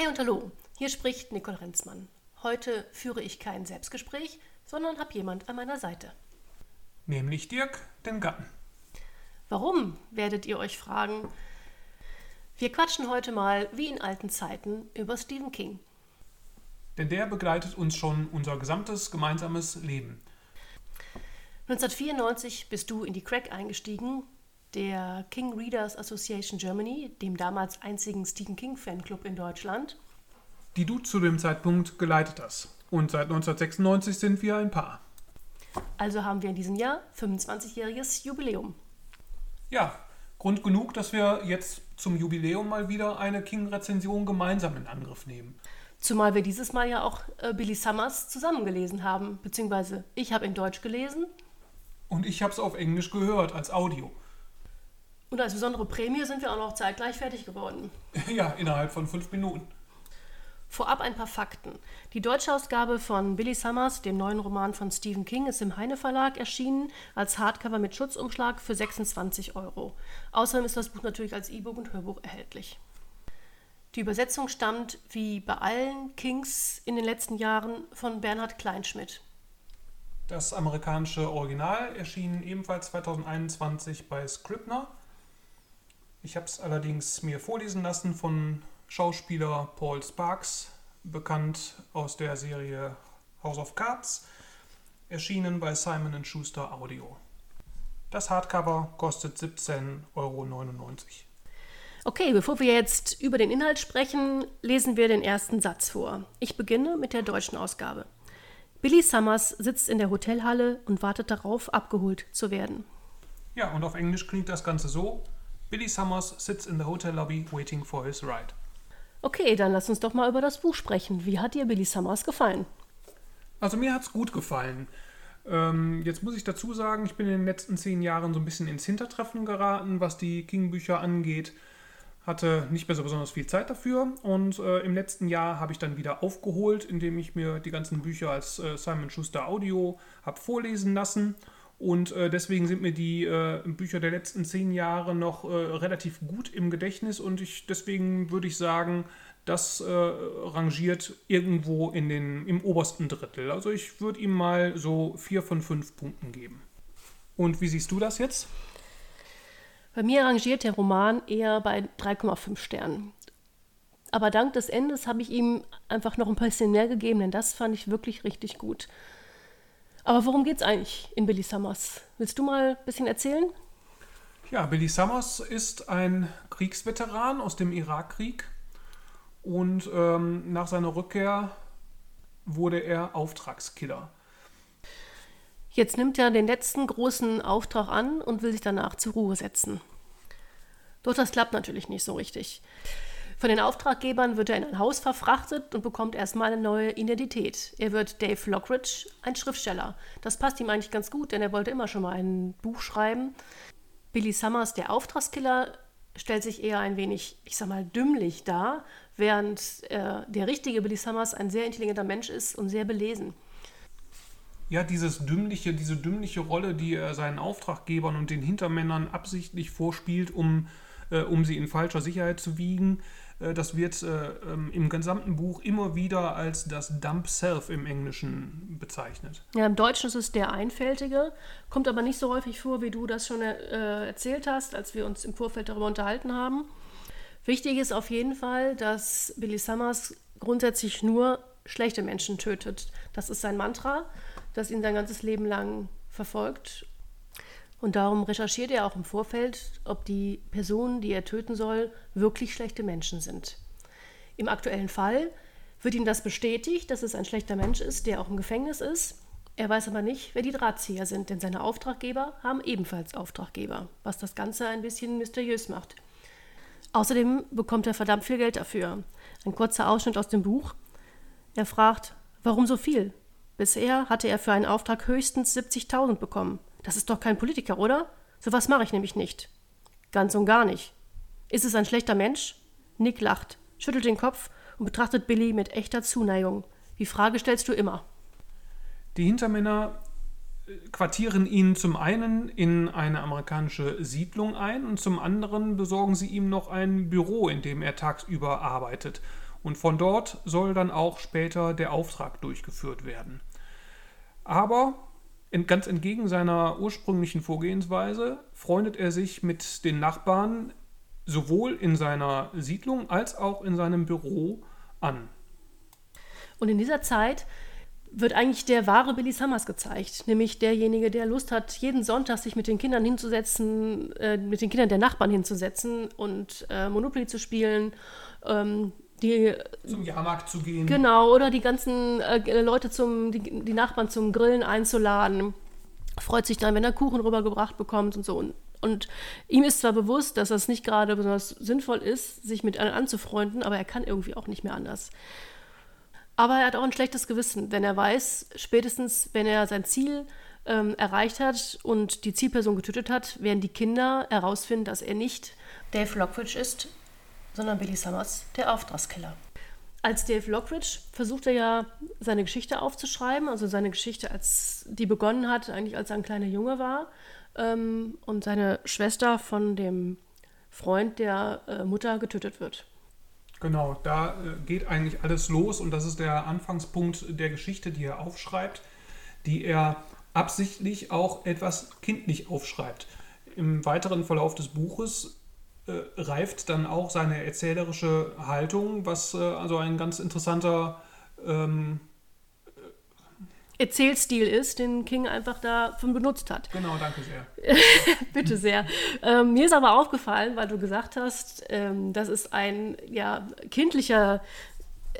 Hi und hallo, hier spricht Nicole Renzmann. Heute führe ich kein Selbstgespräch, sondern habe jemand an meiner Seite. Nämlich Dirk, den Gatten. Warum, werdet ihr euch fragen? Wir quatschen heute mal, wie in alten Zeiten, über Stephen King. Denn der begleitet uns schon unser gesamtes gemeinsames Leben. 1994 bist du in die Crack eingestiegen, der King Readers Association Germany, dem damals einzigen Stephen King Fanclub in Deutschland. Die du zu dem Zeitpunkt geleitet hast. Und seit 1996 sind wir ein Paar. Also haben wir in diesem Jahr 25-jähriges Jubiläum. Ja, Grund genug, dass wir jetzt zum Jubiläum mal wieder eine King-Rezension gemeinsam in Angriff nehmen. Zumal wir dieses Mal ja auch äh, Billy Summers zusammengelesen haben, beziehungsweise ich habe in Deutsch gelesen. Und ich habe es auf Englisch gehört, als Audio. Und als besondere Prämie sind wir auch noch zeitgleich fertig geworden. Ja, innerhalb von fünf Minuten. Vorab ein paar Fakten. Die deutsche Ausgabe von Billy Summers, dem neuen Roman von Stephen King, ist im Heine Verlag erschienen, als Hardcover mit Schutzumschlag für 26 Euro. Außerdem ist das Buch natürlich als E-Book und Hörbuch erhältlich. Die Übersetzung stammt, wie bei allen Kings in den letzten Jahren, von Bernhard Kleinschmidt. Das amerikanische Original erschien ebenfalls 2021 bei Scribner. Ich habe es allerdings mir vorlesen lassen von Schauspieler Paul Sparks, bekannt aus der Serie House of Cards, erschienen bei Simon Schuster Audio. Das Hardcover kostet 17,99 Euro. Okay, bevor wir jetzt über den Inhalt sprechen, lesen wir den ersten Satz vor. Ich beginne mit der deutschen Ausgabe. Billy Summers sitzt in der Hotelhalle und wartet darauf, abgeholt zu werden. Ja, und auf Englisch klingt das Ganze so: Billy Summers sits in the hotel lobby waiting for his ride. Okay, dann lass uns doch mal über das Buch sprechen. Wie hat dir Billy Summers gefallen? Also mir hat es gut gefallen. Ähm, jetzt muss ich dazu sagen, ich bin in den letzten zehn Jahren so ein bisschen ins Hintertreffen geraten, was die King-Bücher angeht hatte nicht mehr so besonders viel Zeit dafür und äh, im letzten Jahr habe ich dann wieder aufgeholt, indem ich mir die ganzen Bücher als äh, Simon Schuster Audio habe vorlesen lassen und äh, deswegen sind mir die äh, Bücher der letzten zehn Jahre noch äh, relativ gut im Gedächtnis und ich deswegen würde ich sagen, das äh, rangiert irgendwo in den, im obersten Drittel. Also ich würde ihm mal so vier von fünf Punkten geben. Und wie siehst du das jetzt? Bei mir rangiert der Roman eher bei 3,5 Sternen. Aber dank des Endes habe ich ihm einfach noch ein bisschen mehr gegeben, denn das fand ich wirklich richtig gut. Aber worum geht es eigentlich in Billy Summers? Willst du mal ein bisschen erzählen? Ja, Billy Summers ist ein Kriegsveteran aus dem Irakkrieg und ähm, nach seiner Rückkehr wurde er Auftragskiller. Jetzt nimmt er den letzten großen Auftrag an und will sich danach zur Ruhe setzen. Doch das klappt natürlich nicht so richtig. Von den Auftraggebern wird er in ein Haus verfrachtet und bekommt erstmal eine neue Identität. Er wird Dave Lockridge, ein Schriftsteller. Das passt ihm eigentlich ganz gut, denn er wollte immer schon mal ein Buch schreiben. Billy Summers, der Auftragskiller, stellt sich eher ein wenig, ich sag mal, dümmlich dar, während äh, der richtige Billy Summers ein sehr intelligenter Mensch ist und sehr belesen ja, dieses dümmliche, diese dümmliche Rolle, die er seinen Auftraggebern und den Hintermännern absichtlich vorspielt, um, äh, um sie in falscher Sicherheit zu wiegen, das wird äh, ähm, im gesamten Buch immer wieder als das Dump Self im Englischen bezeichnet. Ja, im Deutschen ist es der Einfältige, kommt aber nicht so häufig vor, wie du das schon äh, erzählt hast, als wir uns im Vorfeld darüber unterhalten haben. Wichtig ist auf jeden Fall, dass Billy Summers grundsätzlich nur schlechte Menschen tötet. Das ist sein Mantra das ihn sein ganzes Leben lang verfolgt. Und darum recherchiert er auch im Vorfeld, ob die Personen, die er töten soll, wirklich schlechte Menschen sind. Im aktuellen Fall wird ihm das bestätigt, dass es ein schlechter Mensch ist, der auch im Gefängnis ist. Er weiß aber nicht, wer die Drahtzieher sind, denn seine Auftraggeber haben ebenfalls Auftraggeber, was das Ganze ein bisschen mysteriös macht. Außerdem bekommt er verdammt viel Geld dafür. Ein kurzer Ausschnitt aus dem Buch. Er fragt, warum so viel? Bisher hatte er für einen Auftrag höchstens 70.000 bekommen. Das ist doch kein Politiker, oder? So was mache ich nämlich nicht. Ganz und gar nicht. Ist es ein schlechter Mensch? Nick lacht, schüttelt den Kopf und betrachtet Billy mit echter Zuneigung. Die Frage stellst du immer. Die Hintermänner quartieren ihn zum einen in eine amerikanische Siedlung ein und zum anderen besorgen sie ihm noch ein Büro, in dem er tagsüber arbeitet. Und von dort soll dann auch später der Auftrag durchgeführt werden. Aber ganz entgegen seiner ursprünglichen Vorgehensweise freundet er sich mit den Nachbarn sowohl in seiner Siedlung als auch in seinem Büro an. Und in dieser Zeit wird eigentlich der wahre Billy Summers gezeigt, nämlich derjenige, der Lust hat, jeden Sonntag sich mit den Kindern hinzusetzen, äh, mit den Kindern der Nachbarn hinzusetzen und äh, Monopoly zu spielen. Ähm, die, zum Jahrmarkt zu gehen. Genau, oder die ganzen äh, Leute zum, die, die, Nachbarn zum Grillen einzuladen. Freut sich dann, wenn er Kuchen rübergebracht bekommt und so. Und, und ihm ist zwar bewusst, dass das nicht gerade besonders sinnvoll ist, sich mit anderen anzufreunden, aber er kann irgendwie auch nicht mehr anders. Aber er hat auch ein schlechtes Gewissen, wenn er weiß, spätestens wenn er sein Ziel ähm, erreicht hat und die Zielperson getötet hat, werden die Kinder herausfinden, dass er nicht Dave Lockridge ist, sondern Billy Summers, der Auftragskiller. Als Dave Lockridge versucht er ja, seine Geschichte aufzuschreiben, also seine Geschichte, als die begonnen hat, eigentlich als er ein kleiner Junge war ähm, und seine Schwester von dem Freund der äh, Mutter getötet wird. Genau, da äh, geht eigentlich alles los und das ist der Anfangspunkt der Geschichte, die er aufschreibt, die er absichtlich auch etwas kindlich aufschreibt. Im weiteren Verlauf des Buches äh, reift dann auch seine erzählerische Haltung, was äh, also ein ganz interessanter ähm, Erzählstil ist, den King einfach davon benutzt hat. Genau, danke sehr. Bitte sehr. Ähm, mir ist aber aufgefallen, weil du gesagt hast, ähm, das ist ein ja, kindlicher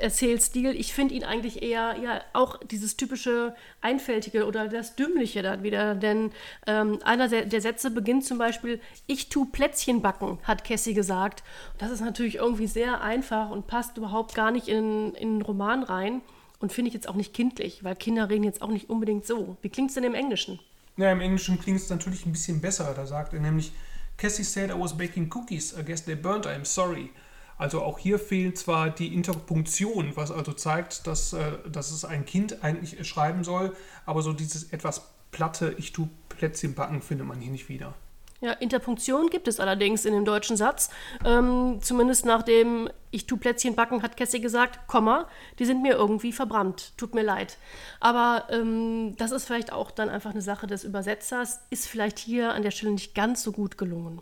Erzählstil. Ich finde ihn eigentlich eher ja auch dieses typische Einfältige oder das Dümmliche dann wieder. Denn ähm, einer der, Sätze beginnt zum Beispiel: Ich tu Plätzchen backen, hat Cassie gesagt. Das ist natürlich irgendwie sehr einfach und passt überhaupt gar nicht in, in den Roman rein. Und finde ich jetzt auch nicht kindlich, weil Kinder reden jetzt auch nicht unbedingt so. Wie klingt es denn im Englischen? Ja, im Englischen klingt es natürlich ein bisschen besser. Da sagt er nämlich, Cassie said I was baking cookies. I guess they burnt. I'm sorry. Also auch hier fehlt zwar die Interpunktion, was also zeigt, dass, äh, dass es ein Kind eigentlich schreiben soll, aber so dieses etwas platte, ich tu Plätzchen backen, findet man hier nicht wieder. Ja, Interpunktion gibt es allerdings in dem deutschen Satz. Ähm, zumindest nach dem Ich tu Plätzchen backen, hat Cassie gesagt, Komma, die sind mir irgendwie verbrannt. Tut mir leid. Aber ähm, das ist vielleicht auch dann einfach eine Sache des Übersetzers, ist vielleicht hier an der Stelle nicht ganz so gut gelungen.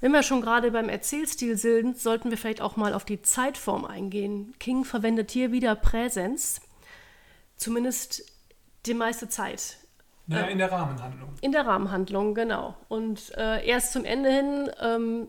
Wenn wir schon gerade beim Erzählstil sind, sollten wir vielleicht auch mal auf die Zeitform eingehen. King verwendet hier wieder Präsens, zumindest die meiste Zeit. Naja, in der Rahmenhandlung. In der Rahmenhandlung, genau. Und äh, erst zum Ende hin ähm,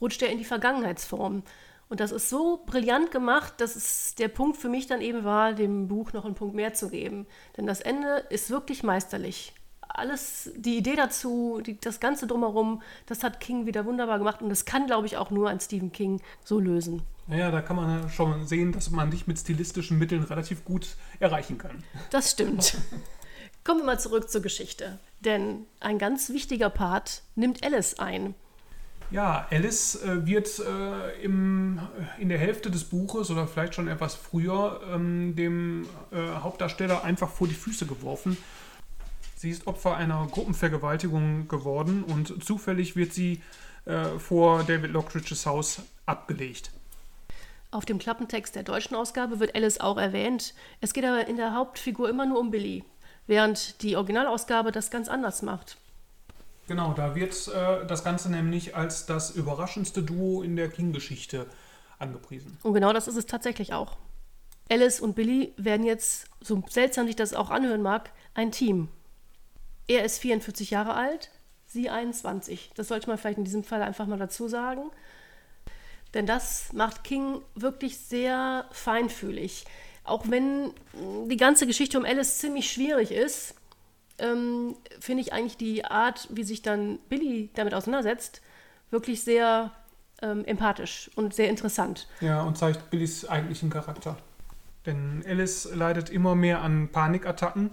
rutscht er in die Vergangenheitsform. Und das ist so brillant gemacht, dass es der Punkt für mich dann eben war, dem Buch noch einen Punkt mehr zu geben. Denn das Ende ist wirklich meisterlich. Alles, die Idee dazu, die, das Ganze drumherum, das hat King wieder wunderbar gemacht. Und das kann, glaube ich, auch nur ein Stephen King so lösen. Naja, da kann man schon sehen, dass man dich mit stilistischen Mitteln relativ gut erreichen kann. Das stimmt. Kommen wir mal zurück zur Geschichte. Denn ein ganz wichtiger Part nimmt Alice ein. Ja, Alice äh, wird äh, im, in der Hälfte des Buches oder vielleicht schon etwas früher ähm, dem äh, Hauptdarsteller einfach vor die Füße geworfen. Sie ist Opfer einer Gruppenvergewaltigung geworden und zufällig wird sie äh, vor David Lockridges Haus abgelegt. Auf dem Klappentext der deutschen Ausgabe wird Alice auch erwähnt. Es geht aber in der Hauptfigur immer nur um Billy während die Originalausgabe das ganz anders macht. Genau, da wird äh, das Ganze nämlich als das überraschendste Duo in der King-Geschichte angepriesen. Und genau das ist es tatsächlich auch. Alice und Billy werden jetzt, so seltsam sich das auch anhören mag, ein Team. Er ist 44 Jahre alt, sie 21. Das sollte man vielleicht in diesem Fall einfach mal dazu sagen. Denn das macht King wirklich sehr feinfühlig auch wenn die ganze Geschichte um Alice ziemlich schwierig ist, ähm, finde ich eigentlich die Art, wie sich dann Billy damit auseinandersetzt, wirklich sehr ähm, empathisch und sehr interessant. Ja, und zeigt Billys eigentlichen Charakter. Denn Alice leidet immer mehr an Panikattacken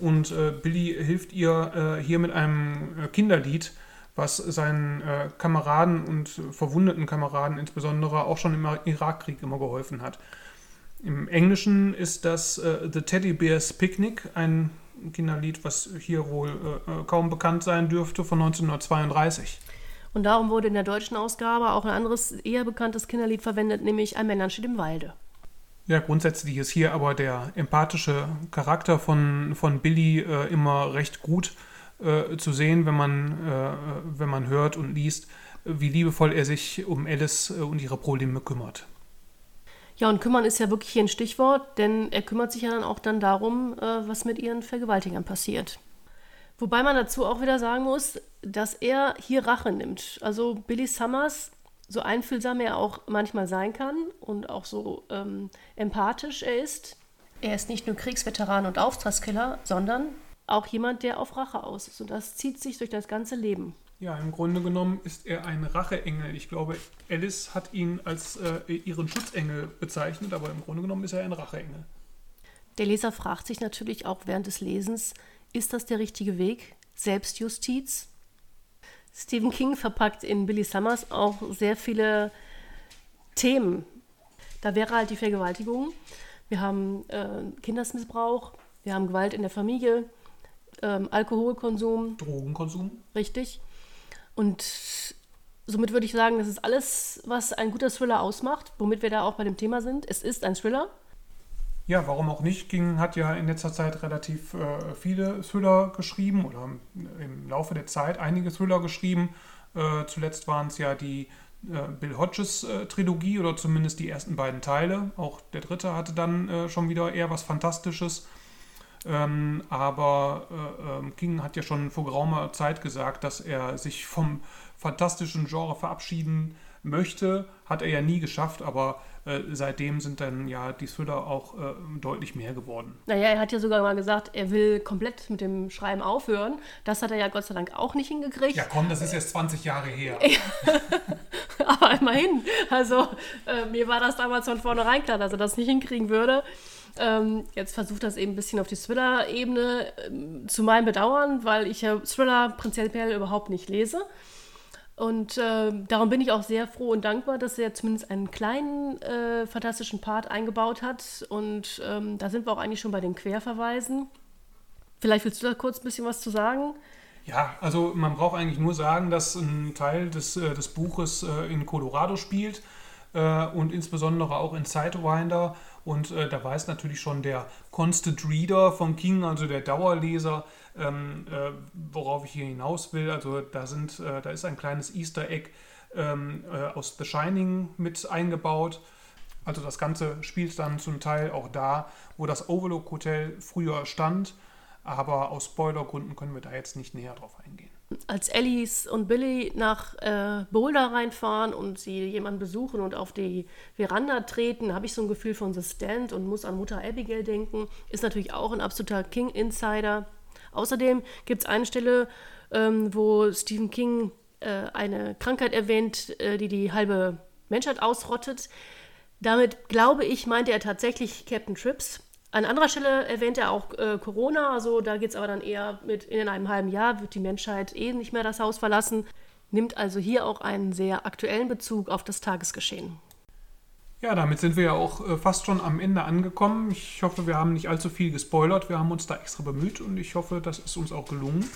und äh, Billy hilft ihr äh, hier mit einem äh, Kinderlied, was seinen äh, Kameraden und verwundeten Kameraden insbesondere auch schon im Irakkrieg immer geholfen hat. Im Englischen ist das äh, The Teddy Bears Picnic, ein Kinderlied, was hier wohl äh, kaum bekannt sein dürfte, von 1932. Und darum wurde in der deutschen Ausgabe auch ein anderes, eher bekanntes Kinderlied verwendet, nämlich Ein Männlein steht im Walde. Ja, grundsätzlich ist hier aber der empathische Charakter von, von Billy äh, immer recht gut äh, zu sehen, wenn man, äh, wenn man hört und liest, wie liebevoll er sich um Alice äh, und ihre Probleme kümmert. Ja, und kümmern ist ja wirklich hier ein Stichwort, denn er kümmert sich ja dann auch dann darum, äh, was mit ihren Vergewaltigern passiert. Wobei man dazu auch wieder sagen muss, dass er hier Rache nimmt. Also Billy Summers, so einfühlsam er auch manchmal sein kann und auch so ähm, empathisch er ist, er ist nicht nur Kriegsveteran und Auftragskiller, sondern auch jemand, der auf Rache aus ist. Und das zieht sich durch das ganze Leben. Ja, im Grunde genommen ist er ein Racheengel. Ich glaube, Alice hat ihn als äh, ihren Schutzengel bezeichnet, aber im Grunde genommen ist er ein Racheengel. Der Leser fragt sich natürlich auch während des Lesens, ist das der richtige Weg? Selbstjustiz? Stephen King verpackt in Billy Summers auch sehr viele Themen. Da wäre halt die Vergewaltigung. Wir haben äh, Kindesmissbrauch, wir haben Gewalt in der Familie, ähm, Alkoholkonsum. Drogenkonsum. Richtig. Und somit würde ich sagen, das ist alles, was ein guter Thriller ausmacht, womit wir da auch bei dem Thema sind. Es ist ein Thriller. Ja, warum auch nicht? King hat ja in letzter Zeit relativ äh, viele Thriller geschrieben oder im Laufe der Zeit einige Thriller geschrieben. Äh, zuletzt waren es ja die äh, Bill Hodges äh, Trilogie oder zumindest die ersten beiden Teile. Auch der dritte hatte dann äh, schon wieder eher was Fantastisches. Ähm, aber äh, ähm, King hat ja schon vor geraumer Zeit gesagt, dass er sich vom fantastischen Genre verabschieden möchte. Hat er ja nie geschafft, aber äh, seitdem sind dann ja die Thriller auch äh, deutlich mehr geworden. Naja, er hat ja sogar mal gesagt, er will komplett mit dem Schreiben aufhören. Das hat er ja Gott sei Dank auch nicht hingekriegt. Ja, komm, das ist jetzt 20 Jahre her. aber immerhin. Also, äh, mir war das damals von vornherein klar, dass er das nicht hinkriegen würde. Ähm, jetzt versucht das eben ein bisschen auf die Thriller-Ebene ähm, zu meinem Bedauern, weil ich ja Thriller prinzipiell überhaupt nicht lese. Und äh, darum bin ich auch sehr froh und dankbar, dass er zumindest einen kleinen äh, fantastischen Part eingebaut hat. Und ähm, da sind wir auch eigentlich schon bei den Querverweisen. Vielleicht willst du da kurz ein bisschen was zu sagen? Ja, also man braucht eigentlich nur sagen, dass ein Teil des, äh, des Buches äh, in Colorado spielt äh, und insbesondere auch in Sidewinder. Und äh, da weiß natürlich schon der Constant Reader von King, also der Dauerleser, ähm, äh, worauf ich hier hinaus will. Also da, sind, äh, da ist ein kleines Easter Egg ähm, äh, aus The Shining mit eingebaut. Also das Ganze spielt dann zum Teil auch da, wo das Overlook Hotel früher stand. Aber aus Spoilergründen können wir da jetzt nicht näher drauf eingehen als Alice und Billy nach äh, Boulder reinfahren und sie jemanden besuchen und auf die Veranda treten, habe ich so ein Gefühl von The Stand und muss an Mutter Abigail denken. Ist natürlich auch ein absoluter King-Insider. Außerdem gibt es eine Stelle, ähm, wo Stephen King äh, eine Krankheit erwähnt, äh, die die halbe Menschheit ausrottet. Damit, glaube ich, meinte er tatsächlich Captain Trips. An anderer Stelle erwähnt er auch äh, Corona, also da geht es aber dann eher mit in einem halben Jahr wird die Menschheit eh nicht mehr das Haus verlassen, nimmt also hier auch einen sehr aktuellen Bezug auf das Tagesgeschehen. Ja, damit sind wir ja auch äh, fast schon am Ende angekommen. Ich hoffe, wir haben nicht allzu viel gespoilert. Wir haben uns da extra bemüht und ich hoffe, das ist uns auch gelungen.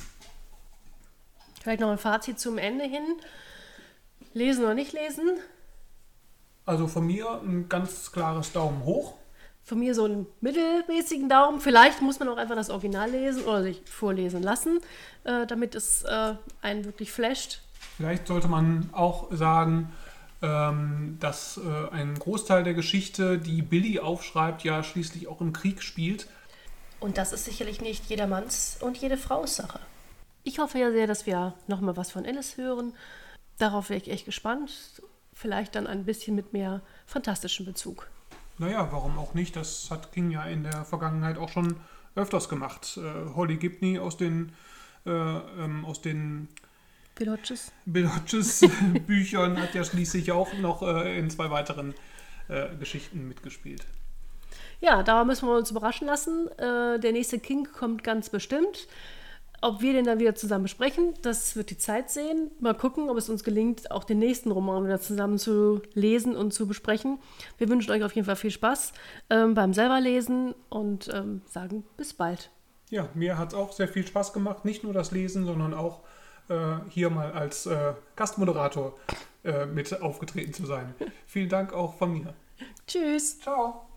Vielleicht noch ein Fazit zum Ende hin. Lesen oder nicht lesen? Also von mir ein ganz klares Daumen hoch von mir so einen mittelmäßigen Daumen. Vielleicht muss man auch einfach das Original lesen oder sich vorlesen lassen, äh, damit es äh, einen wirklich flasht. Vielleicht sollte man auch sagen, dass äh, ein Großteil der Geschichte, die Billy aufschreibt, ja schließlich auch im Krieg spielt. Und das ist sicherlich nicht jedermanns und jede Frau's Sache. Ich hoffe ja sehr, dass wir nochmal was von Alice hören. Darauf wäre ich echt gespannt. Vielleicht dann ein bisschen mit mehr fantastischem Bezug. Naja, warum auch nicht? Das hat King ja in der Vergangenheit auch schon öfters gemacht. Äh, Holly Gibney aus den, äh, ähm, aus den Bill Hodges, Bill Hodges Büchern hat ja schließlich auch noch äh, in zwei weiteren äh, Geschichten mitgespielt. Ja, da müssen wir uns überraschen lassen. Äh, der nächste King kommt ganz bestimmt. Ob wir den dann wieder zusammen besprechen, das wird die Zeit sehen. Mal gucken, ob es uns gelingt, auch den nächsten Roman wieder zusammen zu lesen und zu besprechen. Wir wünschen euch auf jeden Fall viel Spaß ähm, beim selber lesen und ähm, sagen bis bald. Ja, mir hat es auch sehr viel Spaß gemacht. Nicht nur das Lesen, sondern auch hier mal als äh, Gastmoderator äh, mit aufgetreten zu sein. Vielen Dank auch von mir. Tschüss. Ciao.